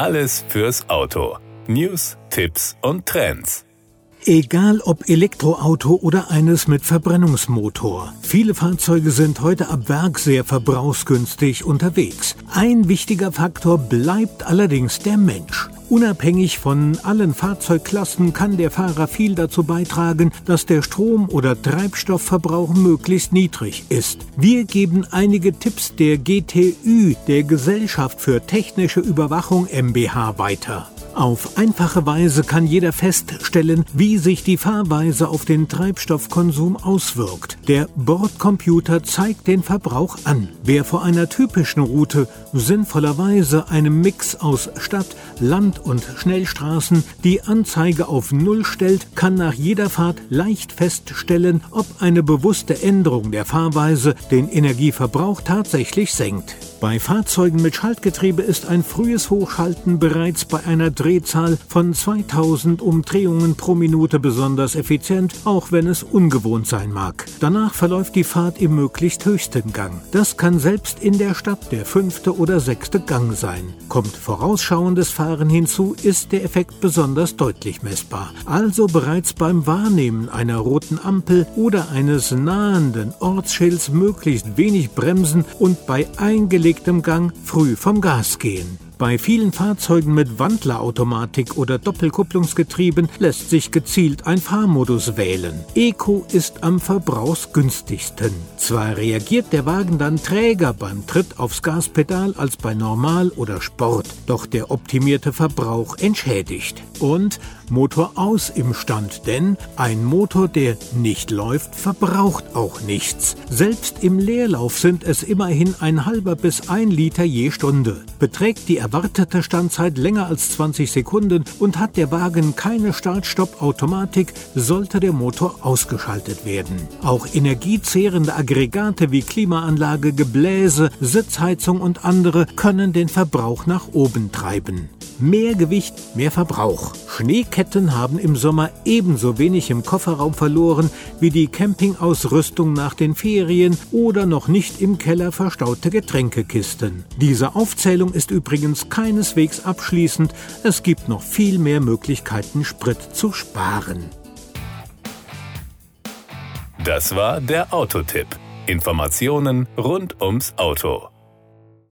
Alles fürs Auto. News, Tipps und Trends. Egal ob Elektroauto oder eines mit Verbrennungsmotor. Viele Fahrzeuge sind heute ab Werk sehr verbrauchsgünstig unterwegs. Ein wichtiger Faktor bleibt allerdings der Mensch. Unabhängig von allen Fahrzeugklassen kann der Fahrer viel dazu beitragen, dass der Strom- oder Treibstoffverbrauch möglichst niedrig ist. Wir geben einige Tipps der GTÜ, der Gesellschaft für technische Überwachung MBH, weiter. Auf einfache Weise kann jeder feststellen, wie sich die Fahrweise auf den Treibstoffkonsum auswirkt. Der Bordcomputer zeigt den Verbrauch an. Wer vor einer typischen Route sinnvollerweise einem Mix aus Stadt, Land und Schnellstraßen die Anzeige auf Null stellt, kann nach jeder Fahrt leicht feststellen, ob eine bewusste Änderung der Fahrweise den Energieverbrauch tatsächlich senkt. Bei Fahrzeugen mit Schaltgetriebe ist ein frühes Hochschalten bereits bei einer Drehzahl von 2000 Umdrehungen pro Minute besonders effizient, auch wenn es ungewohnt sein mag. Danach verläuft die Fahrt im möglichst höchsten Gang. Das kann selbst in der Stadt der fünfte oder sechste Gang sein. Kommt vorausschauendes Fahren hinzu, ist der Effekt besonders deutlich messbar. Also bereits beim Wahrnehmen einer roten Ampel oder eines nahenden Ortsschilds möglichst wenig bremsen und bei eingelegten beschleunigtem Gang früh vom Gas gehen. Bei vielen Fahrzeugen mit Wandlerautomatik oder Doppelkupplungsgetrieben lässt sich gezielt ein Fahrmodus wählen. Eco ist am verbrauchsgünstigsten. Zwar reagiert der Wagen dann träger beim Tritt aufs Gaspedal als bei Normal oder Sport, doch der optimierte Verbrauch entschädigt. Und Motor aus im Stand, denn ein Motor, der nicht läuft, verbraucht auch nichts. Selbst im Leerlauf sind es immerhin ein halber bis ein Liter je Stunde. Beträgt die erwartete Standzeit länger als 20 Sekunden und hat der Wagen keine Start-Stopp-Automatik, sollte der Motor ausgeschaltet werden. Auch energiezehrende Aggregate wie Klimaanlage, Gebläse, Sitzheizung und andere können den Verbrauch nach oben treiben. Mehr Gewicht, mehr Verbrauch. Schneeketten haben im Sommer ebenso wenig im Kofferraum verloren wie die Campingausrüstung nach den Ferien oder noch nicht im Keller verstaute Getränkekisten. Diese Aufzählung ist übrigens keineswegs abschließend. Es gibt noch viel mehr Möglichkeiten, Sprit zu sparen. Das war der Autotipp. Informationen rund ums Auto.